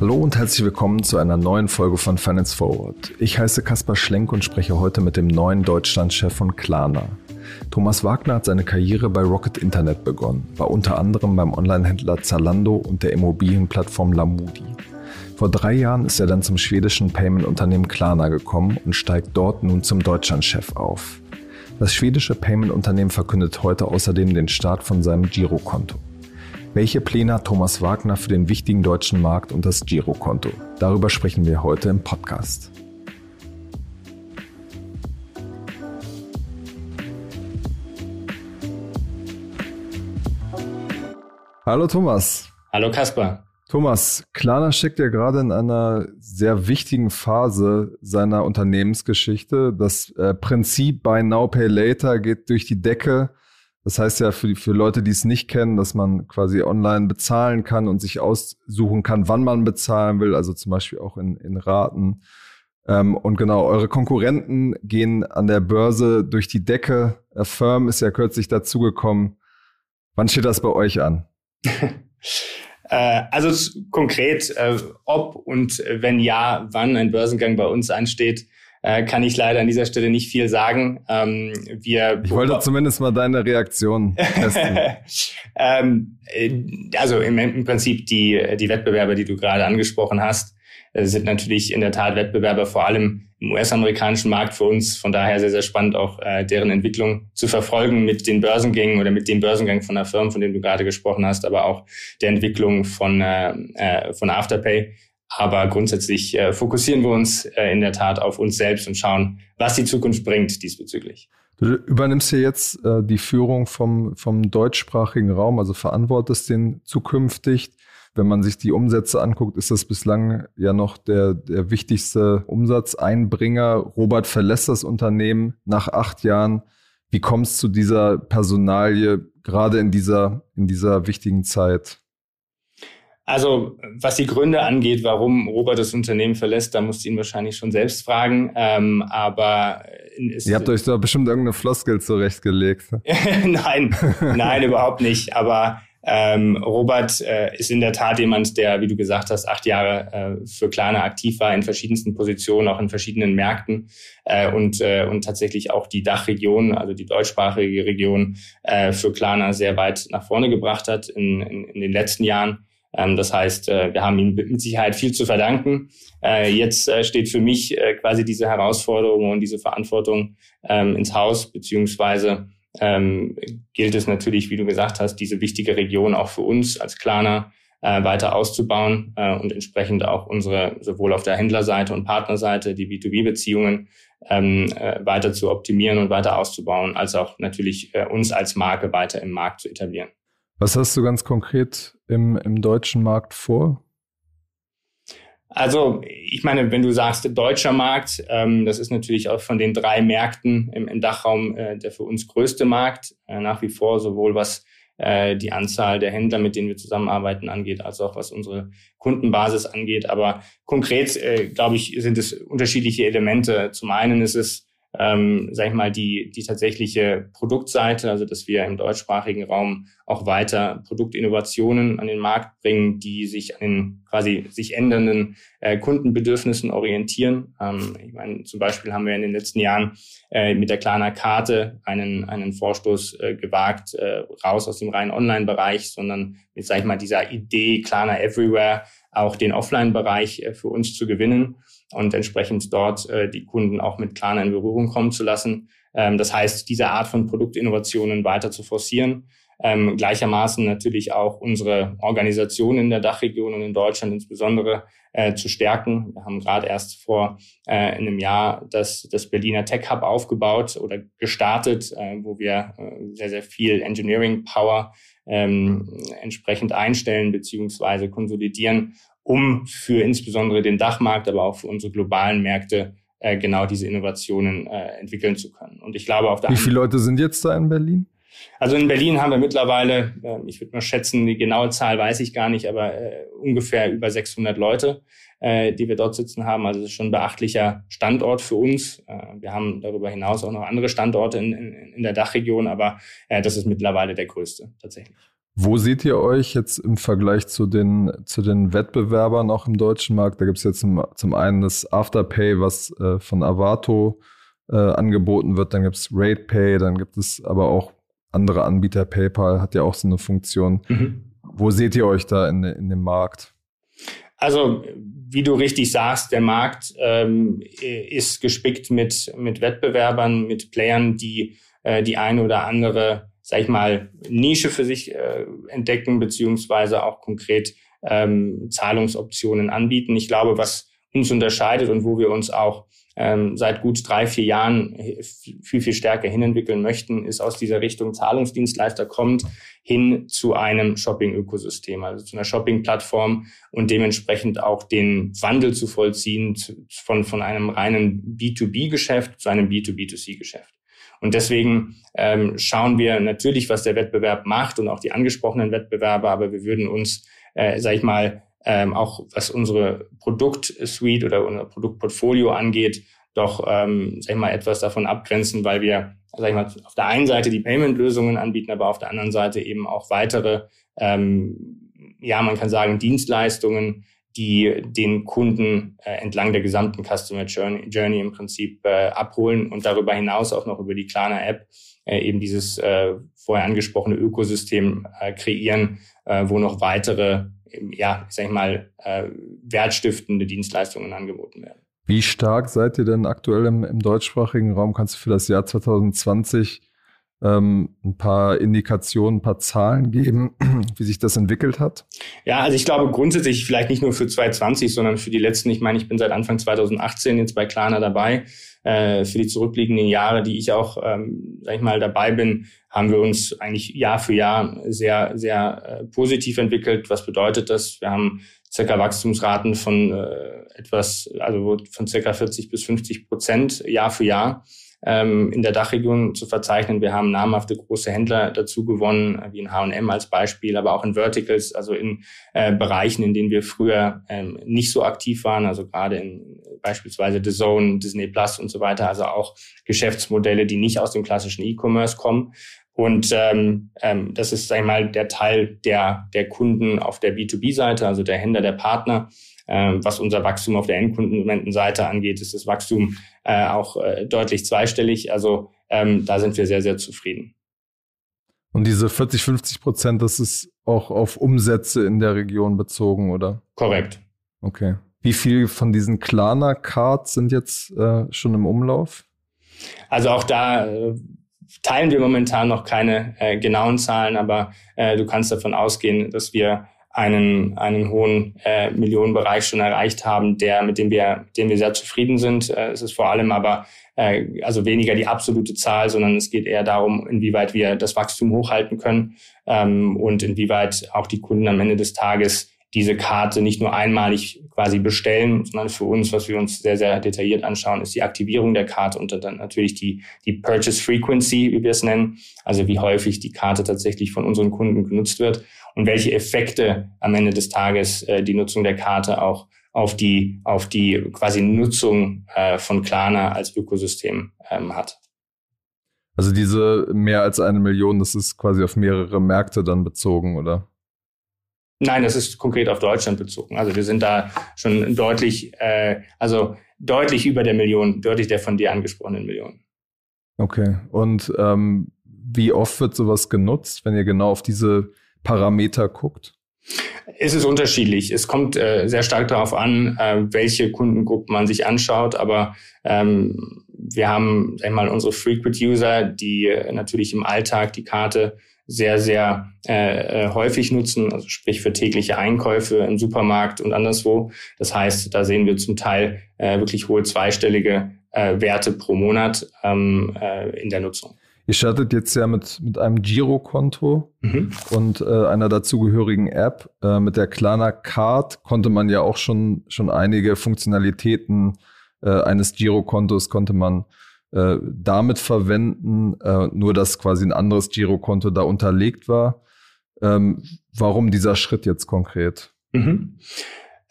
Hallo und herzlich willkommen zu einer neuen Folge von Finance Forward. Ich heiße Kaspar Schlenk und spreche heute mit dem neuen Deutschlandchef von Klarna. Thomas Wagner hat seine Karriere bei Rocket Internet begonnen, war unter anderem beim Onlinehändler Zalando und der Immobilienplattform Lamudi. Vor drei Jahren ist er dann zum schwedischen Payment-Unternehmen Klarna gekommen und steigt dort nun zum Deutschlandchef auf. Das schwedische Payment-Unternehmen verkündet heute außerdem den Start von seinem Girokonto. Welche Pläne hat Thomas Wagner für den wichtigen deutschen Markt und das Girokonto? Darüber sprechen wir heute im Podcast. Hallo Thomas. Hallo Kaspar. Thomas, Klarna steckt ja gerade in einer sehr wichtigen Phase seiner Unternehmensgeschichte. Das äh, Prinzip Buy Now Pay Later geht durch die Decke. Das heißt ja für, für Leute, die es nicht kennen, dass man quasi online bezahlen kann und sich aussuchen kann, wann man bezahlen will, also zum Beispiel auch in, in Raten. Ähm, und genau, eure Konkurrenten gehen an der Börse durch die Decke. Firm ist ja kürzlich dazugekommen. Wann steht das bei euch an? Äh, also konkret, äh, ob und wenn ja, wann ein Börsengang bei uns ansteht, äh, kann ich leider an dieser Stelle nicht viel sagen. Ähm, wir ich wollte zumindest mal deine Reaktion testen. ähm, äh, also im, im, Prinzip die, die Wettbewerber, die du gerade angesprochen hast, äh, sind natürlich in der Tat Wettbewerber vor allem im US-amerikanischen Markt für uns. Von daher sehr, sehr spannend auch äh, deren Entwicklung zu verfolgen mit den Börsengängen oder mit dem Börsengang von der Firma, von dem du gerade gesprochen hast, aber auch der Entwicklung von, äh, äh von Afterpay. Aber grundsätzlich äh, fokussieren wir uns äh, in der Tat auf uns selbst und schauen, was die Zukunft bringt diesbezüglich. Du übernimmst ja jetzt äh, die Führung vom, vom deutschsprachigen Raum, also verantwortest den zukünftig. Wenn man sich die Umsätze anguckt, ist das bislang ja noch der, der wichtigste Umsatzeinbringer. Robert verlässt das Unternehmen nach acht Jahren. Wie kommst du zu dieser Personalie gerade in dieser, in dieser wichtigen Zeit? Also was die Gründe angeht, warum Robert das Unternehmen verlässt, da musst du ihn wahrscheinlich schon selbst fragen. Ähm, aber Ihr habt euch da bestimmt irgendeine Floskel zurechtgelegt. nein, nein, überhaupt nicht. Aber ähm, Robert äh, ist in der Tat jemand, der, wie du gesagt hast, acht Jahre äh, für Klarna aktiv war in verschiedensten Positionen, auch in verschiedenen Märkten äh, und, äh, und tatsächlich auch die Dachregion, also die deutschsprachige Region, äh, für Klarna sehr weit nach vorne gebracht hat in, in, in den letzten Jahren. Ähm, das heißt, äh, wir haben ihm mit Sicherheit viel zu verdanken. Äh, jetzt äh, steht für mich quasi diese Herausforderung und diese Verantwortung ähm, ins Haus, beziehungsweise ähm, gilt es natürlich, wie du gesagt hast, diese wichtige Region auch für uns als Klarner weiter auszubauen und entsprechend auch unsere sowohl auf der Händlerseite und Partnerseite die B2B-Beziehungen weiter zu optimieren und weiter auszubauen, als auch natürlich uns als Marke weiter im Markt zu etablieren. Was hast du ganz konkret im, im deutschen Markt vor? Also, ich meine, wenn du sagst, deutscher Markt, ähm, das ist natürlich auch von den drei Märkten im, im Dachraum äh, der für uns größte Markt, äh, nach wie vor, sowohl was äh, die Anzahl der Händler, mit denen wir zusammenarbeiten, angeht, als auch was unsere Kundenbasis angeht. Aber konkret, äh, glaube ich, sind es unterschiedliche Elemente. Zum einen ist es ähm, sag ich mal, die, die tatsächliche Produktseite, also dass wir im deutschsprachigen Raum auch weiter Produktinnovationen an den Markt bringen, die sich an den quasi sich ändernden äh, Kundenbedürfnissen orientieren. Ähm, ich meine, zum Beispiel haben wir in den letzten Jahren äh, mit der Klarna Karte einen, einen Vorstoß äh, gewagt, äh, raus aus dem reinen Online-Bereich, sondern mit, sag ich mal, dieser Idee Klarna Everywhere auch den Offline-Bereich äh, für uns zu gewinnen und entsprechend dort äh, die Kunden auch mit Klarna in Berührung kommen zu lassen. Ähm, das heißt, diese Art von Produktinnovationen weiter zu forcieren. Ähm, gleichermaßen natürlich auch unsere Organisation in der Dachregion und in Deutschland insbesondere äh, zu stärken. Wir haben gerade erst vor äh, einem Jahr das, das Berliner Tech Hub aufgebaut oder gestartet, äh, wo wir äh, sehr, sehr viel Engineering Power ähm, entsprechend einstellen beziehungsweise konsolidieren, um für insbesondere den Dachmarkt, aber auch für unsere globalen Märkte äh, genau diese Innovationen äh, entwickeln zu können. Und ich glaube, auf der Wie viele Leute sind jetzt da in Berlin? Also in Berlin haben wir mittlerweile, äh, ich würde mal schätzen, die genaue Zahl weiß ich gar nicht, aber äh, ungefähr über 600 Leute, äh, die wir dort sitzen haben. Also das ist schon ein beachtlicher Standort für uns. Äh, wir haben darüber hinaus auch noch andere Standorte in, in, in der Dachregion, aber das ist mittlerweile der größte tatsächlich. Wo seht ihr euch jetzt im Vergleich zu den, zu den Wettbewerbern auch im deutschen Markt? Da gibt es jetzt zum, zum einen das Afterpay, was äh, von Avato äh, angeboten wird, dann gibt es RatePay, dann gibt es aber auch andere Anbieter. PayPal hat ja auch so eine Funktion. Mhm. Wo seht ihr euch da in, in dem Markt? Also, wie du richtig sagst, der Markt ähm, ist gespickt mit, mit Wettbewerbern, mit Playern, die äh, die eine oder andere sag ich mal, Nische für sich äh, entdecken, beziehungsweise auch konkret ähm, Zahlungsoptionen anbieten. Ich glaube, was uns unterscheidet und wo wir uns auch ähm, seit gut drei, vier Jahren viel, viel stärker hinentwickeln möchten, ist aus dieser Richtung Zahlungsdienstleister kommt hin zu einem Shopping-Ökosystem, also zu einer Shopping-Plattform und dementsprechend auch den Wandel zu vollziehen von, von einem reinen B2B-Geschäft zu einem B2B2C-Geschäft. Und deswegen ähm, schauen wir natürlich, was der Wettbewerb macht und auch die angesprochenen Wettbewerber, aber wir würden uns, äh, sag ich mal, ähm, auch was unsere Produktsuite oder unser Produktportfolio angeht, doch, ähm, sag ich mal, etwas davon abgrenzen, weil wir, sag ich mal, auf der einen Seite die Payment-Lösungen anbieten, aber auf der anderen Seite eben auch weitere, ähm, ja, man kann sagen, Dienstleistungen, die den Kunden äh, entlang der gesamten Customer Journey, Journey im Prinzip äh, abholen und darüber hinaus auch noch über die Klarna App äh, eben dieses äh, vorher angesprochene Ökosystem äh, kreieren, äh, wo noch weitere, ja, sag ich mal, äh, wertstiftende Dienstleistungen angeboten werden. Wie stark seid ihr denn aktuell im, im deutschsprachigen Raum? Kannst du für das Jahr 2020 ähm, ein paar Indikationen, ein paar Zahlen geben, wie sich das entwickelt hat? Ja, also ich glaube grundsätzlich vielleicht nicht nur für 2020, sondern für die letzten, ich meine, ich bin seit Anfang 2018 jetzt bei Klarna dabei. Äh, für die zurückliegenden Jahre, die ich auch, ähm, sag ich mal, dabei bin, haben wir uns eigentlich Jahr für Jahr sehr, sehr äh, positiv entwickelt. Was bedeutet das? Wir haben circa Wachstumsraten von äh, etwas, also von circa 40 bis 50 Prozent Jahr für Jahr ähm, in der Dachregion zu verzeichnen. Wir haben namhafte große Händler dazu gewonnen, wie in H&M als Beispiel, aber auch in Verticals, also in äh, Bereichen, in denen wir früher ähm, nicht so aktiv waren, also gerade in beispielsweise The Zone, Disney Plus und so weiter, also auch Geschäftsmodelle, die nicht aus dem klassischen E-Commerce kommen. Und ähm, ähm, das ist, sag ich mal, der Teil der, der Kunden auf der B2B-Seite, also der Händler, der Partner. Ähm, was unser Wachstum auf der Endkundenseite angeht, ist das Wachstum äh, auch äh, deutlich zweistellig. Also ähm, da sind wir sehr, sehr zufrieden. Und diese 40, 50 Prozent, das ist auch auf Umsätze in der Region bezogen, oder? Korrekt. Okay. Wie viel von diesen Klarna-Cards sind jetzt äh, schon im Umlauf? Also auch da äh, teilen wir momentan noch keine äh, genauen Zahlen, aber äh, du kannst davon ausgehen, dass wir einen, einen hohen äh, Millionenbereich schon erreicht haben, der, mit dem wir, dem wir sehr zufrieden sind. Äh, es ist vor allem aber äh, also weniger die absolute Zahl, sondern es geht eher darum, inwieweit wir das Wachstum hochhalten können ähm, und inwieweit auch die Kunden am Ende des Tages diese Karte nicht nur einmalig quasi bestellen, sondern für uns, was wir uns sehr, sehr detailliert anschauen, ist die Aktivierung der Karte und dann natürlich die, die Purchase Frequency, wie wir es nennen, also wie häufig die Karte tatsächlich von unseren Kunden genutzt wird und welche Effekte am Ende des Tages äh, die Nutzung der Karte auch auf die, auf die quasi Nutzung äh, von Klarna als Ökosystem ähm, hat. Also diese mehr als eine Million, das ist quasi auf mehrere Märkte dann bezogen, oder? Nein, das ist konkret auf Deutschland bezogen. Also wir sind da schon deutlich, äh, also deutlich über der Million, deutlich der von dir angesprochenen Million. Okay. Und ähm, wie oft wird sowas genutzt, wenn ihr genau auf diese Parameter guckt? Es ist unterschiedlich. Es kommt äh, sehr stark darauf an, äh, welche Kundengruppen man sich anschaut. Aber ähm, wir haben einmal unsere Frequent User, die äh, natürlich im Alltag die Karte sehr, sehr äh, äh, häufig nutzen, also sprich für tägliche Einkäufe im Supermarkt und anderswo. Das heißt, da sehen wir zum Teil äh, wirklich hohe zweistellige äh, Werte pro Monat ähm, äh, in der Nutzung. Ihr startet jetzt ja mit, mit einem Girokonto mhm. und äh, einer dazugehörigen App. Äh, mit der Klarna Card konnte man ja auch schon, schon einige Funktionalitäten äh, eines Girokontos konnte man äh, damit verwenden, äh, nur dass quasi ein anderes Girokonto da unterlegt war. Ähm, warum dieser Schritt jetzt konkret? Mhm.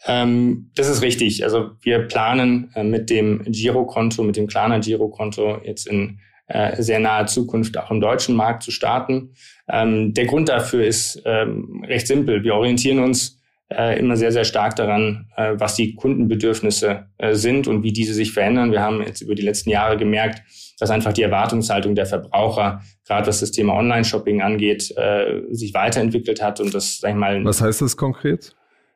Ähm, das ist richtig. Also wir planen äh, mit dem Girokonto, mit dem Klarna Girokonto jetzt in äh, sehr naher Zukunft auch im deutschen Markt zu starten. Ähm, der Grund dafür ist ähm, recht simpel. Wir orientieren uns äh, immer sehr, sehr stark daran, äh, was die Kundenbedürfnisse äh, sind und wie diese sich verändern. Wir haben jetzt über die letzten Jahre gemerkt, dass einfach die Erwartungshaltung der Verbraucher, gerade was das Thema Online-Shopping angeht, äh, sich weiterentwickelt hat und das, sag ich mal. Was heißt das konkret?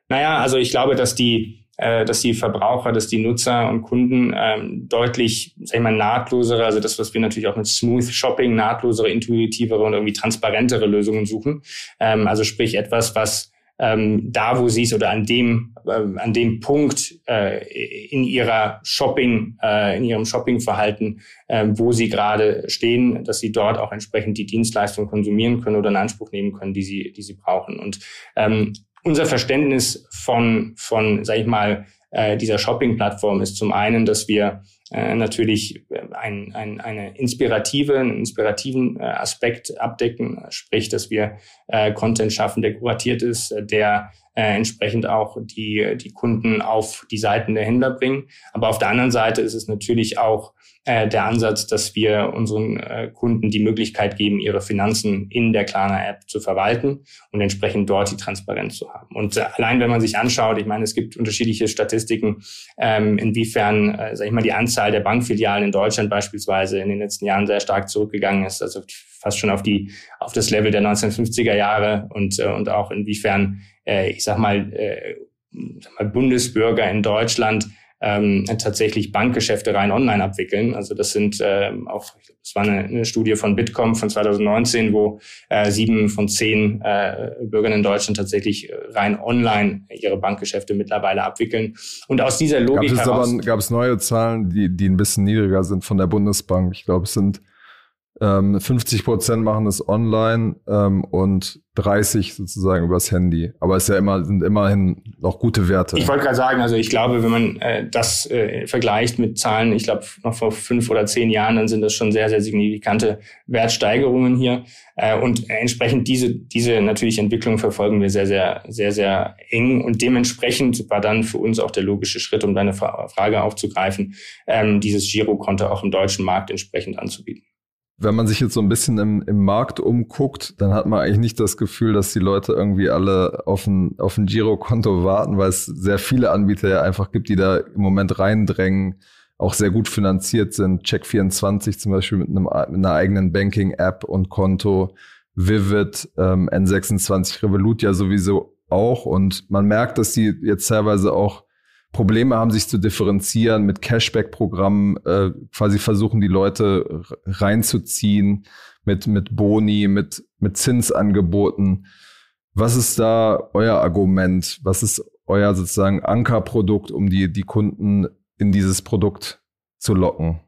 Naja, also ich glaube, dass die äh, dass die Verbraucher, dass die Nutzer und Kunden ähm, deutlich, sag ich mal, nahtlosere, also das, was wir natürlich auch mit Smooth Shopping, nahtlosere, intuitivere und irgendwie transparentere Lösungen suchen. Ähm, also sprich etwas, was ähm, da, wo sie es oder an dem, äh, an dem Punkt äh, in ihrer Shopping, äh, in ihrem Shoppingverhalten, äh, wo sie gerade stehen, dass sie dort auch entsprechend die Dienstleistung konsumieren können oder in Anspruch nehmen können, die sie, die sie brauchen. Und ähm, unser Verständnis von, von sag ich mal, äh, dieser Shopping-Plattform ist zum einen, dass wir äh, natürlich ein, ein, eine inspirative, einen inspirativen äh, Aspekt abdecken, sprich, dass wir äh, Content schaffen, der kuratiert ist, der äh, entsprechend auch die, die Kunden auf die Seiten der Händler bringen. Aber auf der anderen Seite ist es natürlich auch äh, der Ansatz, dass wir unseren äh, Kunden die Möglichkeit geben, ihre Finanzen in der Klarna-App zu verwalten und entsprechend dort die Transparenz zu haben. Und äh, allein wenn man sich anschaut, ich meine, es gibt unterschiedliche Statistiken, ähm, inwiefern, äh, sag ich mal, die Anzahl der Bankfilialen in Deutschland beispielsweise in den letzten Jahren sehr stark zurückgegangen ist, also fast schon auf die auf das Level der 1950er Jahre und äh, und auch inwiefern, äh, ich sag mal, äh, sag mal Bundesbürger in Deutschland ähm, tatsächlich Bankgeschäfte rein online abwickeln. Also das sind äh, auch, das war eine, eine Studie von Bitkom von 2019, wo äh, sieben von zehn äh, Bürgern in Deutschland tatsächlich rein online ihre Bankgeschäfte mittlerweile abwickeln. Und aus dieser Logik gab es heraus... Aber, gab es neue Zahlen, die, die ein bisschen niedriger sind von der Bundesbank? Ich glaube, es sind ähm, 50 Prozent machen es online ähm, und 30 sozusagen übers Handy. Aber es ja immer, sind immerhin noch gute Werte. Ich wollte gerade sagen, also ich glaube, wenn man äh, das äh, vergleicht mit Zahlen, ich glaube noch vor fünf oder zehn Jahren, dann sind das schon sehr, sehr signifikante Wertsteigerungen hier. Äh, und entsprechend diese, diese natürlich Entwicklung verfolgen wir sehr, sehr, sehr, sehr eng. Und dementsprechend war dann für uns auch der logische Schritt, um deine Frage aufzugreifen, ähm, dieses Girokonto auch im deutschen Markt entsprechend anzubieten wenn man sich jetzt so ein bisschen im, im Markt umguckt, dann hat man eigentlich nicht das Gefühl, dass die Leute irgendwie alle auf ein, auf ein Girokonto warten, weil es sehr viele Anbieter ja einfach gibt, die da im Moment reindrängen, auch sehr gut finanziert sind. Check24 zum Beispiel mit, einem, mit einer eigenen Banking-App und Konto, Vivid, ähm, N26 Revolut ja sowieso auch. Und man merkt, dass die jetzt teilweise auch Probleme haben, sich zu differenzieren mit Cashback-Programmen, äh, quasi versuchen, die Leute reinzuziehen mit, mit Boni, mit, mit Zinsangeboten. Was ist da euer Argument? Was ist euer sozusagen Ankerprodukt, um die, die Kunden in dieses Produkt zu locken?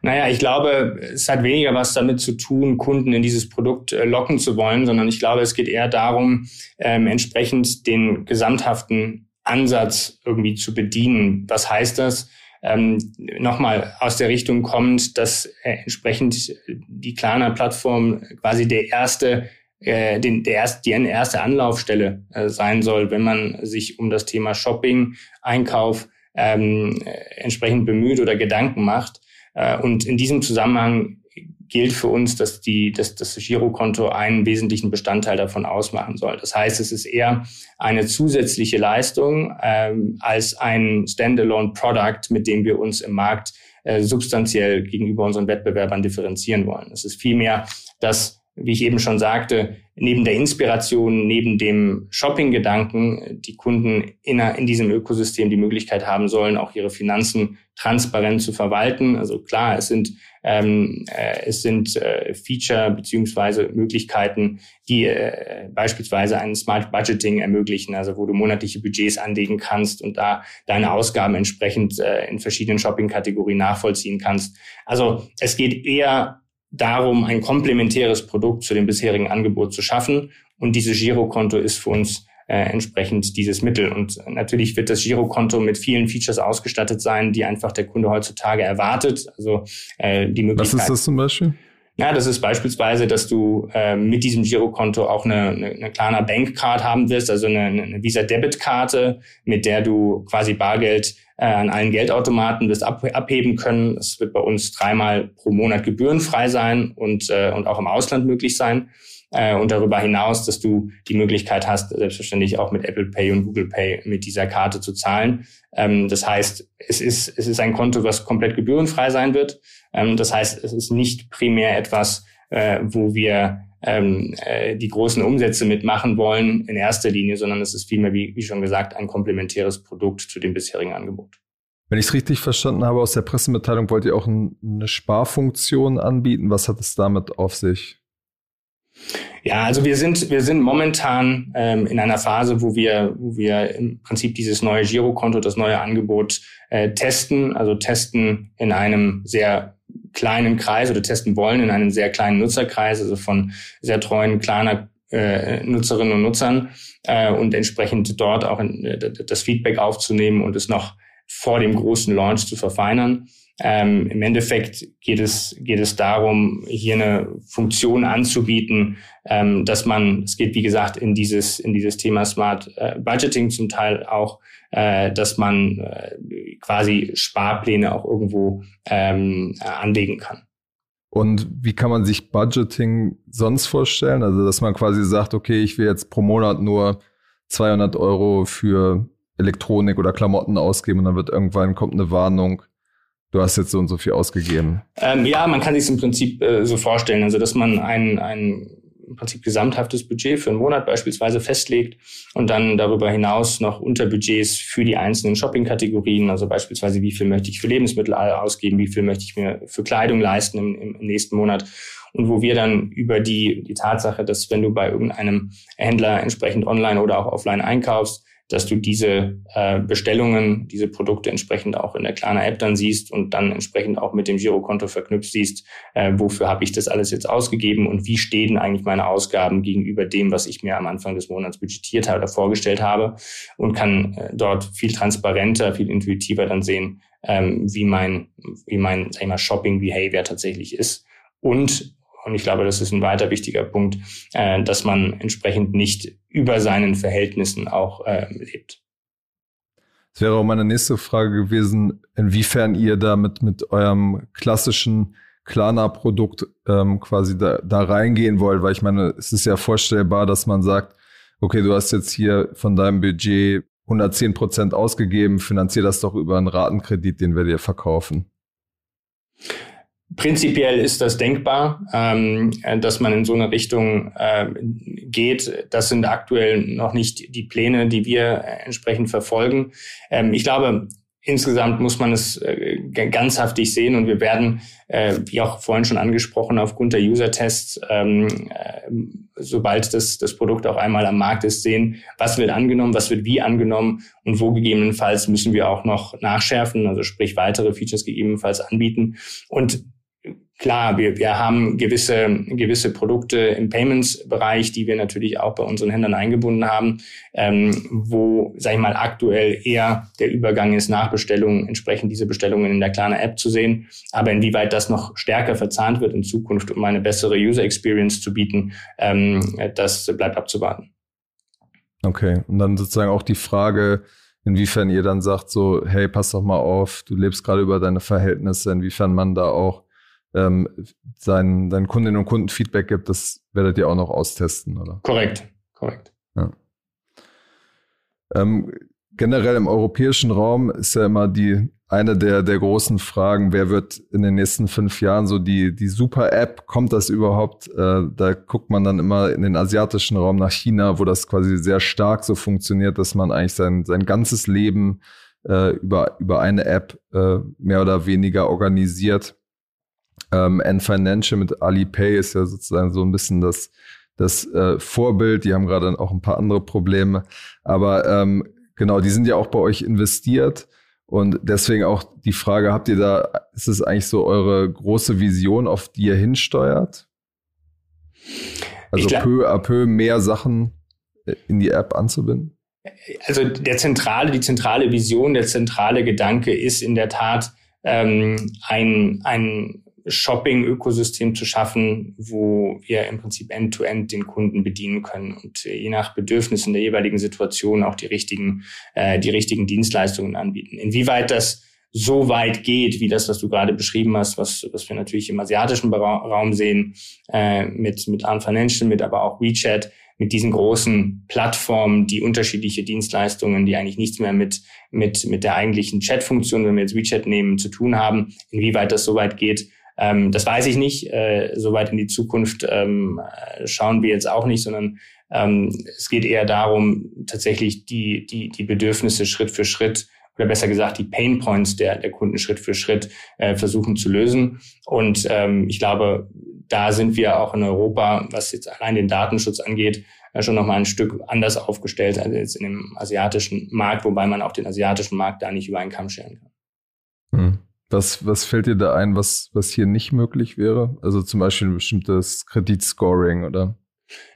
Naja, ich glaube, es hat weniger was damit zu tun, Kunden in dieses Produkt äh, locken zu wollen, sondern ich glaube, es geht eher darum, ähm, entsprechend den gesamthaften Ansatz irgendwie zu bedienen. Was heißt das? Ähm, nochmal aus der Richtung kommt, dass äh, entsprechend die Klarna-Plattform quasi der erste, äh, den, der erst, die erste Anlaufstelle äh, sein soll, wenn man sich um das Thema Shopping, Einkauf ähm, äh, entsprechend bemüht oder Gedanken macht. Äh, und in diesem Zusammenhang gilt für uns, dass, die, dass das Girokonto einen wesentlichen Bestandteil davon ausmachen soll. Das heißt, es ist eher eine zusätzliche Leistung ähm, als ein Standalone-Product, mit dem wir uns im Markt äh, substanziell gegenüber unseren Wettbewerbern differenzieren wollen. Es ist vielmehr das wie ich eben schon sagte, neben der Inspiration, neben dem Shopping-Gedanken, die Kunden in, in, diesem Ökosystem die Möglichkeit haben sollen, auch ihre Finanzen transparent zu verwalten. Also klar, es sind, ähm, äh, es sind äh, Feature beziehungsweise Möglichkeiten, die äh, beispielsweise ein Smart Budgeting ermöglichen, also wo du monatliche Budgets anlegen kannst und da deine Ausgaben entsprechend äh, in verschiedenen Shopping-Kategorien nachvollziehen kannst. Also es geht eher darum, ein komplementäres Produkt zu dem bisherigen Angebot zu schaffen. Und dieses Girokonto ist für uns äh, entsprechend dieses Mittel. Und natürlich wird das Girokonto mit vielen Features ausgestattet sein, die einfach der Kunde heutzutage erwartet. Also äh, die Möglichkeit. Was ist das zum Beispiel? Ja, das ist beispielsweise, dass du äh, mit diesem Girokonto auch eine, eine, eine kleine Bankcard haben wirst, also eine, eine Visa-Debit-Karte, mit der du quasi Bargeld äh, an allen Geldautomaten wirst ab, abheben können. Es wird bei uns dreimal pro Monat gebührenfrei sein und, äh, und auch im Ausland möglich sein. Äh, und darüber hinaus, dass du die Möglichkeit hast, selbstverständlich auch mit Apple Pay und Google Pay mit dieser Karte zu zahlen. Ähm, das heißt, es ist, es ist ein Konto, was komplett gebührenfrei sein wird. Ähm, das heißt, es ist nicht primär etwas, äh, wo wir ähm, äh, die großen Umsätze mitmachen wollen in erster Linie, sondern es ist vielmehr, wie, wie schon gesagt, ein komplementäres Produkt zu dem bisherigen Angebot. Wenn ich es richtig verstanden habe aus der Pressemitteilung, wollt ihr auch ein, eine Sparfunktion anbieten. Was hat es damit auf sich? Ja, also wir sind wir sind momentan ähm, in einer Phase, wo wir wo wir im Prinzip dieses neue Girokonto, das neue Angebot äh, testen, also testen in einem sehr kleinen Kreis oder testen wollen in einem sehr kleinen Nutzerkreis, also von sehr treuen kleiner äh, Nutzerinnen und Nutzern äh, und entsprechend dort auch in, äh, das Feedback aufzunehmen und es noch vor dem großen Launch zu verfeinern. Ähm, Im Endeffekt geht es, geht es darum, hier eine Funktion anzubieten, ähm, dass man, es geht wie gesagt in dieses, in dieses Thema Smart äh, Budgeting zum Teil auch, äh, dass man äh, quasi Sparpläne auch irgendwo ähm, anlegen kann. Und wie kann man sich Budgeting sonst vorstellen? Also, dass man quasi sagt, okay, ich will jetzt pro Monat nur 200 Euro für Elektronik oder Klamotten ausgeben und dann wird irgendwann kommt eine Warnung, du hast jetzt so und so viel ausgegeben. Ähm, ja, man kann sich im Prinzip äh, so vorstellen, also dass man ein, ein im Prinzip gesamthaftes Budget für einen Monat beispielsweise festlegt und dann darüber hinaus noch Unterbudgets für die einzelnen Shopping-Kategorien, also beispielsweise wie viel möchte ich für Lebensmittel ausgeben, wie viel möchte ich mir für Kleidung leisten im, im nächsten Monat und wo wir dann über die, die Tatsache, dass wenn du bei irgendeinem Händler entsprechend online oder auch offline einkaufst, dass du diese äh, Bestellungen, diese Produkte entsprechend auch in der Klarna App dann siehst und dann entsprechend auch mit dem Girokonto verknüpft siehst, äh, wofür habe ich das alles jetzt ausgegeben und wie stehen eigentlich meine Ausgaben gegenüber dem, was ich mir am Anfang des Monats budgetiert habe oder vorgestellt habe und kann äh, dort viel transparenter, viel intuitiver dann sehen, ähm, wie mein, wie mein, sag ich mal, Shopping Behavior tatsächlich ist. Und und ich glaube, das ist ein weiter wichtiger Punkt, äh, dass man entsprechend nicht über seinen Verhältnissen auch äh, lebt. Das wäre auch meine nächste Frage gewesen, inwiefern ihr damit mit eurem klassischen Klarna-Produkt ähm, quasi da, da reingehen wollt, weil ich meine, es ist ja vorstellbar, dass man sagt, okay, du hast jetzt hier von deinem Budget 110 Prozent ausgegeben, finanzier das doch über einen Ratenkredit, den wir dir verkaufen. Prinzipiell ist das denkbar, ähm, dass man in so eine Richtung äh, geht. Das sind aktuell noch nicht die Pläne, die wir entsprechend verfolgen. Ähm, ich glaube, insgesamt muss man es äh, ganzhaftig sehen und wir werden, äh, wie auch vorhin schon angesprochen, aufgrund der User-Tests, ähm, äh, sobald das, das Produkt auch einmal am Markt ist, sehen, was wird angenommen, was wird wie angenommen und wo gegebenenfalls müssen wir auch noch nachschärfen, also sprich weitere Features gegebenenfalls anbieten. Und Klar, wir, wir haben gewisse, gewisse Produkte im Payments-Bereich, die wir natürlich auch bei unseren Händlern eingebunden haben, ähm, wo, sag ich mal, aktuell eher der Übergang ist, nach Bestellungen entsprechend diese Bestellungen in der Klarna App zu sehen. Aber inwieweit das noch stärker verzahnt wird in Zukunft, um eine bessere User Experience zu bieten, ähm, das bleibt abzuwarten. Okay, und dann sozusagen auch die Frage, inwiefern ihr dann sagt so, hey, pass doch mal auf, du lebst gerade über deine Verhältnisse, inwiefern man da auch ähm, seinen, seinen Kundinnen und Kunden Feedback gibt, das werdet ihr auch noch austesten, oder? Korrekt, korrekt. Ja. Ähm, generell im europäischen Raum ist ja immer die eine der, der großen Fragen, wer wird in den nächsten fünf Jahren so die, die Super-App, kommt das überhaupt? Äh, da guckt man dann immer in den asiatischen Raum nach China, wo das quasi sehr stark so funktioniert, dass man eigentlich sein, sein ganzes Leben äh, über, über eine App äh, mehr oder weniger organisiert. Ähm, N Financial mit Alipay ist ja sozusagen so ein bisschen das, das äh, Vorbild. Die haben gerade auch ein paar andere Probleme. Aber ähm, genau, die sind ja auch bei euch investiert. Und deswegen auch die Frage, habt ihr da, ist es eigentlich so eure große Vision, auf die ihr hinsteuert? Also glaub, peu à peu mehr Sachen äh, in die App anzubinden? Also der zentrale, die zentrale Vision, der zentrale Gedanke ist in der Tat ähm, ein, ein Shopping-Ökosystem zu schaffen, wo wir im Prinzip end-to-end -end den Kunden bedienen können und äh, je nach Bedürfnissen der jeweiligen Situation auch die richtigen, äh, die richtigen Dienstleistungen anbieten. Inwieweit das so weit geht, wie das, was du gerade beschrieben hast, was, was wir natürlich im asiatischen Raum sehen, äh, mit, mit Arm Financial, mit aber auch WeChat, mit diesen großen Plattformen, die unterschiedliche Dienstleistungen, die eigentlich nichts mehr mit, mit, mit der eigentlichen Chat-Funktion, wenn wir jetzt WeChat nehmen, zu tun haben. Inwieweit das so weit geht, ähm, das weiß ich nicht. Äh, so weit in die Zukunft ähm, schauen wir jetzt auch nicht, sondern ähm, es geht eher darum, tatsächlich die, die, die Bedürfnisse Schritt für Schritt oder besser gesagt die Pain Points der, der Kunden Schritt für Schritt äh, versuchen zu lösen. Und ähm, ich glaube, da sind wir auch in Europa, was jetzt allein den Datenschutz angeht, äh, schon nochmal ein Stück anders aufgestellt als jetzt in dem asiatischen Markt, wobei man auch den asiatischen Markt da nicht über einen Kamm scheren kann. Hm. Was, was fällt dir da ein, was, was hier nicht möglich wäre? Also zum Beispiel ein bestimmtes Kreditscoring oder?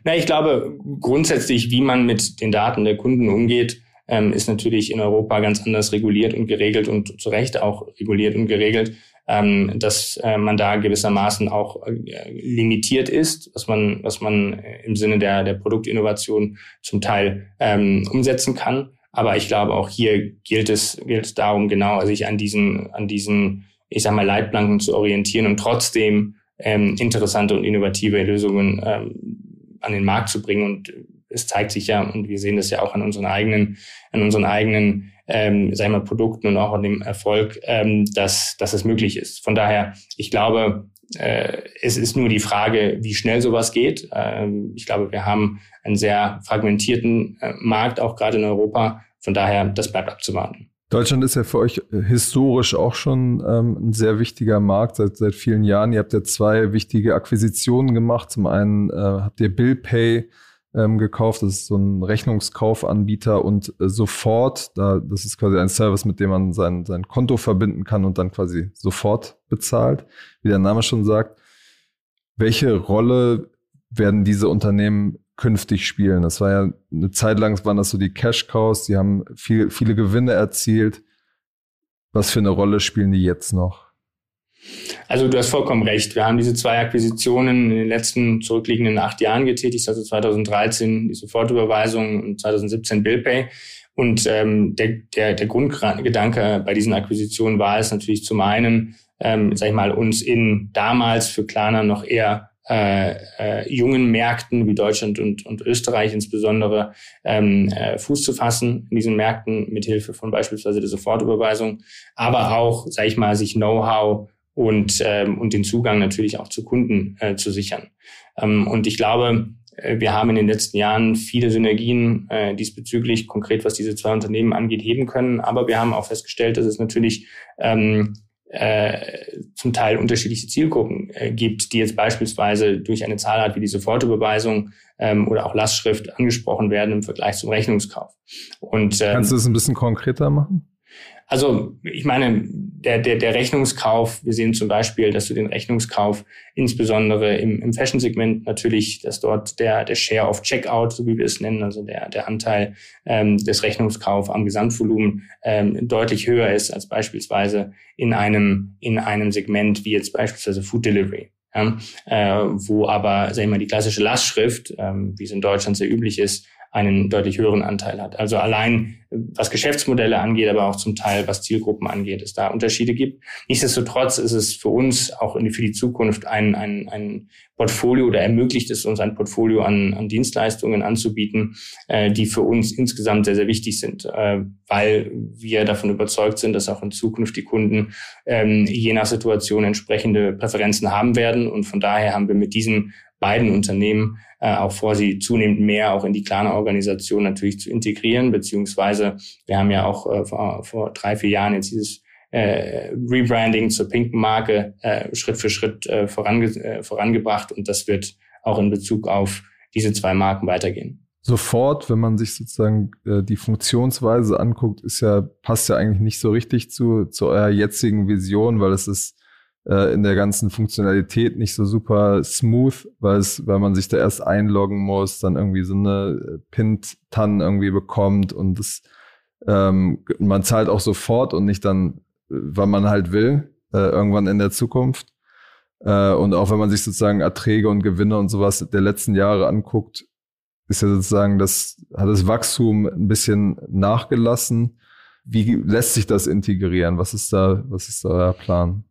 Na, ich glaube grundsätzlich, wie man mit den Daten der Kunden umgeht, ähm, ist natürlich in Europa ganz anders reguliert und geregelt und zu Recht auch reguliert und geregelt, ähm, dass äh, man da gewissermaßen auch äh, limitiert ist, was man, was man im Sinne der, der Produktinnovation zum Teil ähm, umsetzen kann. Aber ich glaube, auch hier gilt es, gilt es darum, genau sich an diesen, an diesen, ich sag mal, Leitplanken zu orientieren und trotzdem ähm, interessante und innovative Lösungen ähm, an den Markt zu bringen. Und es zeigt sich ja, und wir sehen das ja auch an unseren eigenen, an unseren eigenen, ähm, sagen wir, Produkten und auch an dem Erfolg, ähm, dass, dass es möglich ist. Von daher, ich glaube, es ist nur die Frage, wie schnell sowas geht. Ähm, ich glaube, wir haben einen sehr fragmentierten äh, Markt, auch gerade in Europa. Von daher, das bleibt abzuwarten. Deutschland ist ja für euch historisch auch schon ähm, ein sehr wichtiger Markt seit, seit vielen Jahren. Ihr habt ja zwei wichtige Akquisitionen gemacht. Zum einen äh, habt ihr BillPay ähm, gekauft. Das ist so ein Rechnungskaufanbieter und äh, sofort, da, das ist quasi ein Service, mit dem man sein, sein Konto verbinden kann und dann quasi sofort bezahlt. Wie der Name schon sagt, welche Rolle werden diese Unternehmen künftig spielen? Das war ja eine Zeit lang, waren das so die Cash Cows, die haben viel, viele Gewinne erzielt. Was für eine Rolle spielen die jetzt noch? Also du hast vollkommen recht. Wir haben diese zwei Akquisitionen in den letzten zurückliegenden acht Jahren getätigt, also 2013 die Sofortüberweisung und 2017 BillPay. Und ähm, der, der, der Grundgedanke bei diesen Akquisitionen war es natürlich zum einen, ähm, sag ich mal, uns in damals für Klarna noch eher äh, äh, jungen Märkten wie Deutschland und, und Österreich insbesondere ähm, äh, Fuß zu fassen in diesen Märkten mit Hilfe von beispielsweise der Sofortüberweisung, aber auch, sage ich mal, sich Know-how und, ähm, und den Zugang natürlich auch zu Kunden äh, zu sichern. Ähm, und ich glaube, äh, wir haben in den letzten Jahren viele Synergien äh, diesbezüglich, konkret was diese zwei Unternehmen angeht, heben können. Aber wir haben auch festgestellt, dass es natürlich ähm, äh, zum Teil unterschiedliche Zielgruppen äh, gibt, die jetzt beispielsweise durch eine Zahlart wie die Sofortüberweisung ähm, oder auch Lastschrift angesprochen werden im Vergleich zum Rechnungskauf. Und, ähm, Kannst du das ein bisschen konkreter machen? Also ich meine, der, der, der Rechnungskauf, wir sehen zum Beispiel, dass du den Rechnungskauf insbesondere im, im Fashion-Segment natürlich, dass dort der, der Share of Checkout, so wie wir es nennen, also der, der Anteil ähm, des Rechnungskaufs am Gesamtvolumen ähm, deutlich höher ist als beispielsweise in einem, in einem Segment wie jetzt beispielsweise Food Delivery. Ja, äh, wo aber, sag ich mal, die klassische Lastschrift, ähm, wie es in Deutschland sehr üblich ist, einen deutlich höheren Anteil hat. Also allein was Geschäftsmodelle angeht, aber auch zum Teil was Zielgruppen angeht, es da Unterschiede gibt. Nichtsdestotrotz ist es für uns auch für die Zukunft ein, ein, ein Portfolio oder ermöglicht es uns ein Portfolio an, an Dienstleistungen anzubieten, äh, die für uns insgesamt sehr, sehr wichtig sind, äh, weil wir davon überzeugt sind, dass auch in Zukunft die Kunden ähm, je nach Situation entsprechende Präferenzen haben werden. Und von daher haben wir mit diesen beiden Unternehmen äh, auch vor, sie zunehmend mehr auch in die kleine Organisation natürlich zu integrieren, beziehungsweise wir haben ja auch äh, vor, vor drei, vier Jahren jetzt dieses äh, Rebranding zur pinken Marke äh, Schritt für Schritt äh, vorange äh, vorangebracht und das wird auch in Bezug auf diese zwei Marken weitergehen. Sofort, wenn man sich sozusagen äh, die Funktionsweise anguckt, ist ja, passt ja eigentlich nicht so richtig zu, zu eurer jetzigen Vision, weil es ist äh, in der ganzen Funktionalität nicht so super smooth, weil es, weil man sich da erst einloggen muss, dann irgendwie so eine äh, Pint-TAN irgendwie bekommt und das, ähm, man zahlt auch sofort und nicht dann, wann man halt will, äh, irgendwann in der Zukunft. Äh, und auch wenn man sich sozusagen Erträge und Gewinne und sowas der letzten Jahre anguckt, ist ja sozusagen das, hat das Wachstum ein bisschen nachgelassen. Wie lässt sich das integrieren? Was ist da, was ist da euer Plan?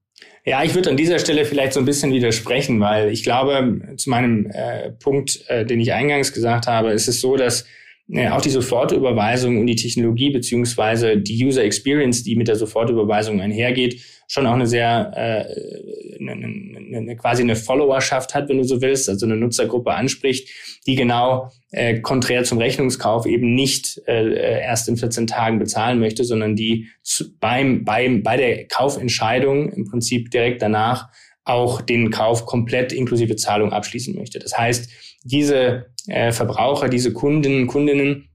Ja, ich würde an dieser Stelle vielleicht so ein bisschen widersprechen, weil ich glaube, zu meinem äh, Punkt, äh, den ich eingangs gesagt habe, ist es so, dass äh, auch die Sofortüberweisung und die Technologie beziehungsweise die User Experience, die mit der Sofortüberweisung einhergeht, schon auch eine sehr äh, eine, eine, eine, quasi eine Followerschaft hat, wenn du so willst, also eine Nutzergruppe anspricht, die genau äh, konträr zum Rechnungskauf eben nicht äh, erst in 14 Tagen bezahlen möchte, sondern die zu, beim, beim, bei der Kaufentscheidung im Prinzip direkt danach auch den Kauf komplett inklusive Zahlung abschließen möchte. Das heißt, diese äh, Verbraucher, diese Kunden, Kundinnen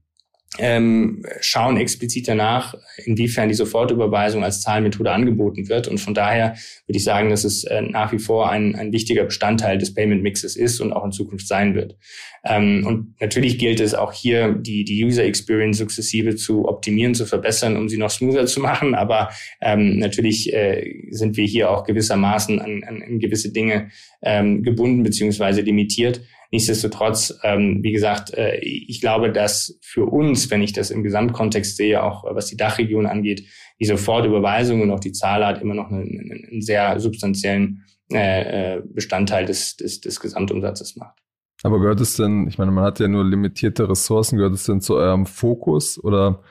ähm, schauen explizit danach, inwiefern die Sofortüberweisung als Zahlmethode angeboten wird. Und von daher würde ich sagen, dass es äh, nach wie vor ein, ein wichtiger Bestandteil des Payment Mixes ist und auch in Zukunft sein wird. Ähm, und natürlich gilt es auch hier, die, die User Experience sukzessive zu optimieren, zu verbessern, um sie noch smoother zu machen. Aber ähm, natürlich äh, sind wir hier auch gewissermaßen an, an, an gewisse Dinge ähm, gebunden beziehungsweise limitiert. Nichtsdestotrotz, ähm, wie gesagt, äh, ich glaube, dass für uns, wenn ich das im Gesamtkontext sehe, auch was die Dachregion angeht, die Sofortüberweisung und auch die Zahlart immer noch einen, einen sehr substanziellen äh, äh, Bestandteil des, des, des Gesamtumsatzes macht. Aber gehört es denn, ich meine, man hat ja nur limitierte Ressourcen, gehört es denn zu eurem Fokus oder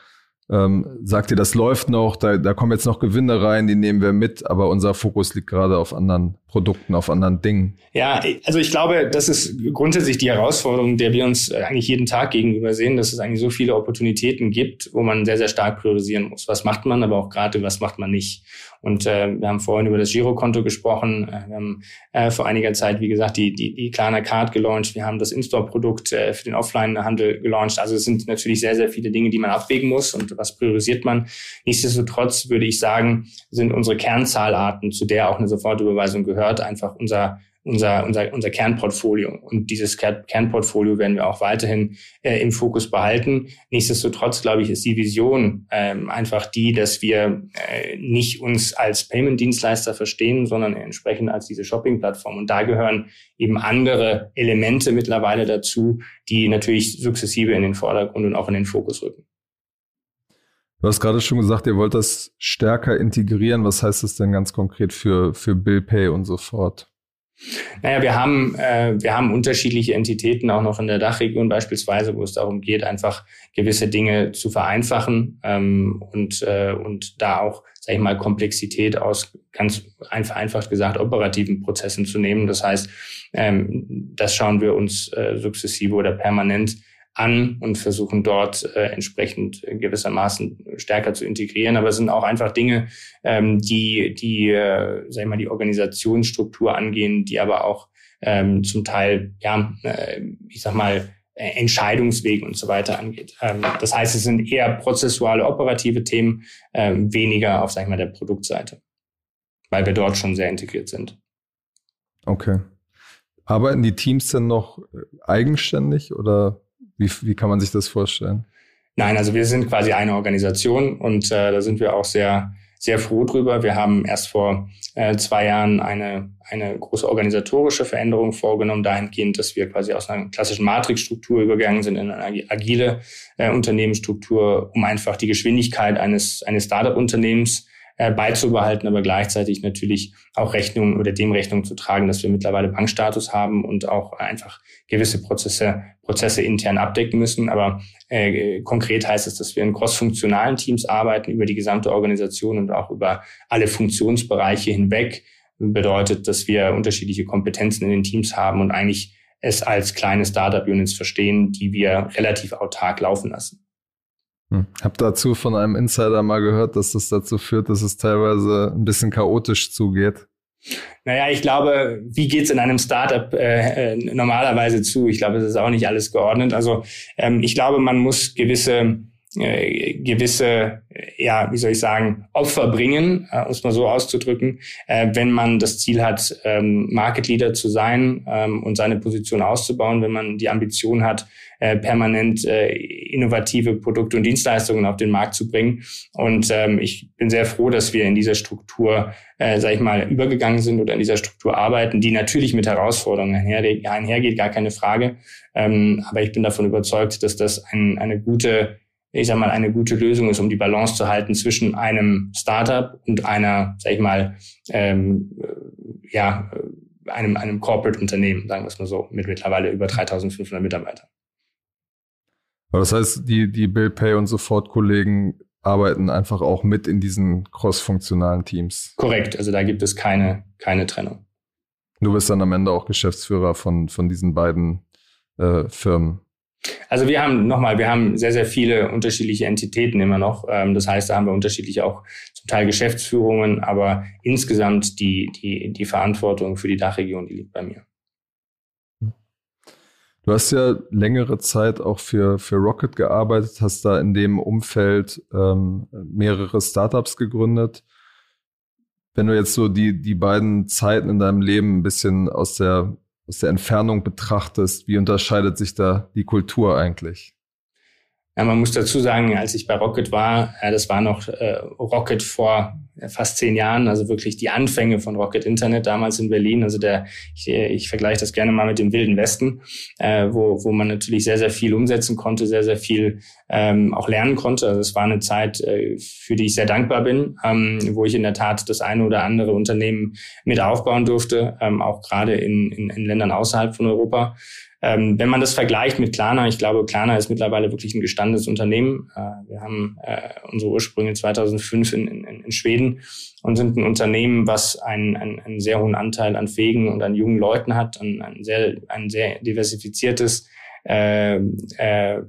ähm, sagt ihr, das läuft noch, da, da kommen jetzt noch Gewinne rein, die nehmen wir mit, aber unser Fokus liegt gerade auf anderen Produkten, auf anderen Dingen. Ja, also ich glaube, das ist grundsätzlich die Herausforderung, der wir uns eigentlich jeden Tag gegenüber sehen, dass es eigentlich so viele Opportunitäten gibt, wo man sehr, sehr stark priorisieren muss. Was macht man, aber auch gerade, was macht man nicht. Und äh, wir haben vorhin über das Girokonto gesprochen. Äh, wir haben äh, vor einiger Zeit, wie gesagt, die, die, die Klarna Card gelauncht. Wir haben das In-Store-Produkt äh, für den Offline-Handel gelauncht. Also es sind natürlich sehr, sehr viele Dinge, die man abwägen muss und was priorisiert man. Nichtsdestotrotz würde ich sagen, sind unsere Kernzahlarten, zu der auch eine Sofortüberweisung gehört, einfach unser unser, unser, unser Kernportfolio. Und dieses Kernportfolio werden wir auch weiterhin äh, im Fokus behalten. Nichtsdestotrotz, glaube ich, ist die Vision ähm, einfach die, dass wir äh, nicht uns als Payment-Dienstleister verstehen, sondern entsprechend als diese Shopping-Plattform. Und da gehören eben andere Elemente mittlerweile dazu, die natürlich sukzessive in den Vordergrund und auch in den Fokus rücken. Du hast gerade schon gesagt, ihr wollt das stärker integrieren. Was heißt das denn ganz konkret für, für Bill Pay und so fort? Naja, wir haben, äh, wir haben unterschiedliche Entitäten, auch noch in der Dachregion beispielsweise, wo es darum geht, einfach gewisse Dinge zu vereinfachen ähm, und, äh, und da auch, sag ich mal, Komplexität aus ganz vereinfacht gesagt operativen Prozessen zu nehmen. Das heißt, ähm, das schauen wir uns äh, sukzessive oder permanent an und versuchen dort äh, entsprechend gewissermaßen stärker zu integrieren. Aber es sind auch einfach Dinge, ähm, die, die, äh, sag ich mal, die Organisationsstruktur angehen, die aber auch ähm, zum Teil, ja, äh, ich sag mal, äh, Entscheidungswegen und so weiter angeht. Ähm, das heißt, es sind eher prozessuale, operative Themen, ähm, weniger auf, sag ich mal, der Produktseite, weil wir dort schon sehr integriert sind. Okay. Arbeiten die Teams denn noch äh, eigenständig oder wie, wie kann man sich das vorstellen? Nein, also wir sind quasi eine Organisation und äh, da sind wir auch sehr, sehr froh drüber. Wir haben erst vor äh, zwei Jahren eine, eine große organisatorische Veränderung vorgenommen, dahingehend, dass wir quasi aus einer klassischen Matrixstruktur übergegangen sind in eine agile äh, Unternehmensstruktur, um einfach die Geschwindigkeit eines, eines Startup-Unternehmens äh, beizubehalten, aber gleichzeitig natürlich auch Rechnung oder dem Rechnung zu tragen, dass wir mittlerweile Bankstatus haben und auch einfach gewisse Prozesse, Prozesse intern abdecken müssen. Aber äh, konkret heißt es, dass wir in crossfunktionalen Teams arbeiten über die gesamte Organisation und auch über alle Funktionsbereiche hinweg. Bedeutet, dass wir unterschiedliche Kompetenzen in den Teams haben und eigentlich es als kleine Startup-Units verstehen, die wir relativ autark laufen lassen. Hm. Hab dazu von einem Insider mal gehört, dass das dazu führt, dass es teilweise ein bisschen chaotisch zugeht. Naja, ich glaube, wie geht's in einem Startup äh, äh, normalerweise zu? Ich glaube, es ist auch nicht alles geordnet. Also ähm, ich glaube, man muss gewisse äh, gewisse, ja, wie soll ich sagen, Opfer bringen, äh, um es mal so auszudrücken, äh, wenn man das Ziel hat, ähm, Market Leader zu sein ähm, und seine Position auszubauen, wenn man die Ambition hat, äh, permanent äh, innovative Produkte und Dienstleistungen auf den Markt zu bringen. Und ähm, ich bin sehr froh, dass wir in dieser Struktur, äh, sage ich mal, übergegangen sind oder in dieser Struktur arbeiten, die natürlich mit Herausforderungen einher, einhergeht, gar keine Frage. Ähm, aber ich bin davon überzeugt, dass das ein, eine gute ich sag mal, eine gute Lösung ist, um die Balance zu halten zwischen einem Startup und einer, sag ich mal, ähm, äh, ja, äh, einem, einem Corporate-Unternehmen, sagen wir es mal so, mit mittlerweile über 3500 Mitarbeitern. Aber das heißt, die, die Bill Pay und Sofort-Kollegen arbeiten einfach auch mit in diesen cross-funktionalen Teams. Korrekt, also da gibt es keine, keine Trennung. Du bist dann am Ende auch Geschäftsführer von, von diesen beiden äh, Firmen. Also wir haben nochmal, wir haben sehr, sehr viele unterschiedliche Entitäten immer noch. Ähm, das heißt, da haben wir unterschiedliche auch zum Teil Geschäftsführungen, aber insgesamt die, die, die Verantwortung für die Dachregion, die liegt bei mir. Du hast ja längere Zeit auch für, für Rocket gearbeitet, hast da in dem Umfeld ähm, mehrere Startups gegründet. Wenn du jetzt so die, die beiden Zeiten in deinem Leben ein bisschen aus der, aus der Entfernung betrachtest, wie unterscheidet sich da die Kultur eigentlich? Ja, man muss dazu sagen, als ich bei Rocket war, ja, das war noch äh, Rocket vor fast zehn Jahren, also wirklich die Anfänge von Rocket Internet damals in Berlin. Also der, ich, ich vergleiche das gerne mal mit dem Wilden Westen, äh, wo, wo man natürlich sehr, sehr viel umsetzen konnte, sehr, sehr viel ähm, auch lernen konnte. Also es war eine Zeit, äh, für die ich sehr dankbar bin, ähm, wo ich in der Tat das eine oder andere Unternehmen mit aufbauen durfte, ähm, auch gerade in, in, in Ländern außerhalb von Europa. Ähm, wenn man das vergleicht mit Klarna, ich glaube, Klarna ist mittlerweile wirklich ein gestandenes Unternehmen. Äh, wir haben äh, unsere Ursprünge 2005 in, in, in Schweden und sind ein Unternehmen, was einen, einen, einen sehr hohen Anteil an fähigen und an jungen Leuten hat, ein, ein sehr, ein sehr diversifiziertes äh, äh,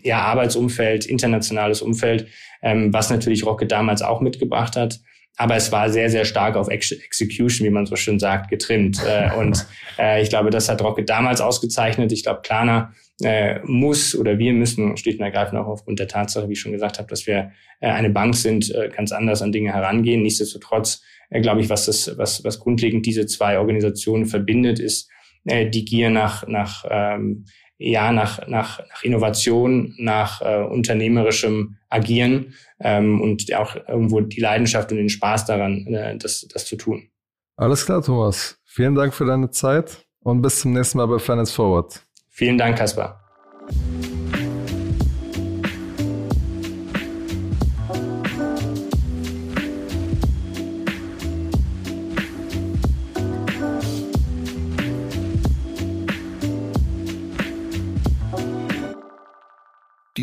ja, Arbeitsumfeld, internationales Umfeld, ähm, was natürlich Rocket damals auch mitgebracht hat aber es war sehr, sehr stark auf Ex Execution, wie man so schön sagt, getrimmt. Äh, und äh, ich glaube, das hat Rocket damals ausgezeichnet. Ich glaube, Klarna äh, muss oder wir müssen schlicht und ergreifend auch aufgrund der Tatsache, wie ich schon gesagt habe, dass wir äh, eine Bank sind, äh, ganz anders an Dinge herangehen. Nichtsdestotrotz äh, glaube ich, was das, was, was grundlegend diese zwei Organisationen verbindet, ist äh, die Gier nach, nach ähm, ja nach, nach, nach Innovation, nach äh, unternehmerischem Agieren ähm, und auch irgendwo die Leidenschaft und den Spaß daran, äh, das, das zu tun. Alles klar, Thomas. Vielen Dank für deine Zeit und bis zum nächsten Mal bei Finance Forward. Vielen Dank, Kaspar.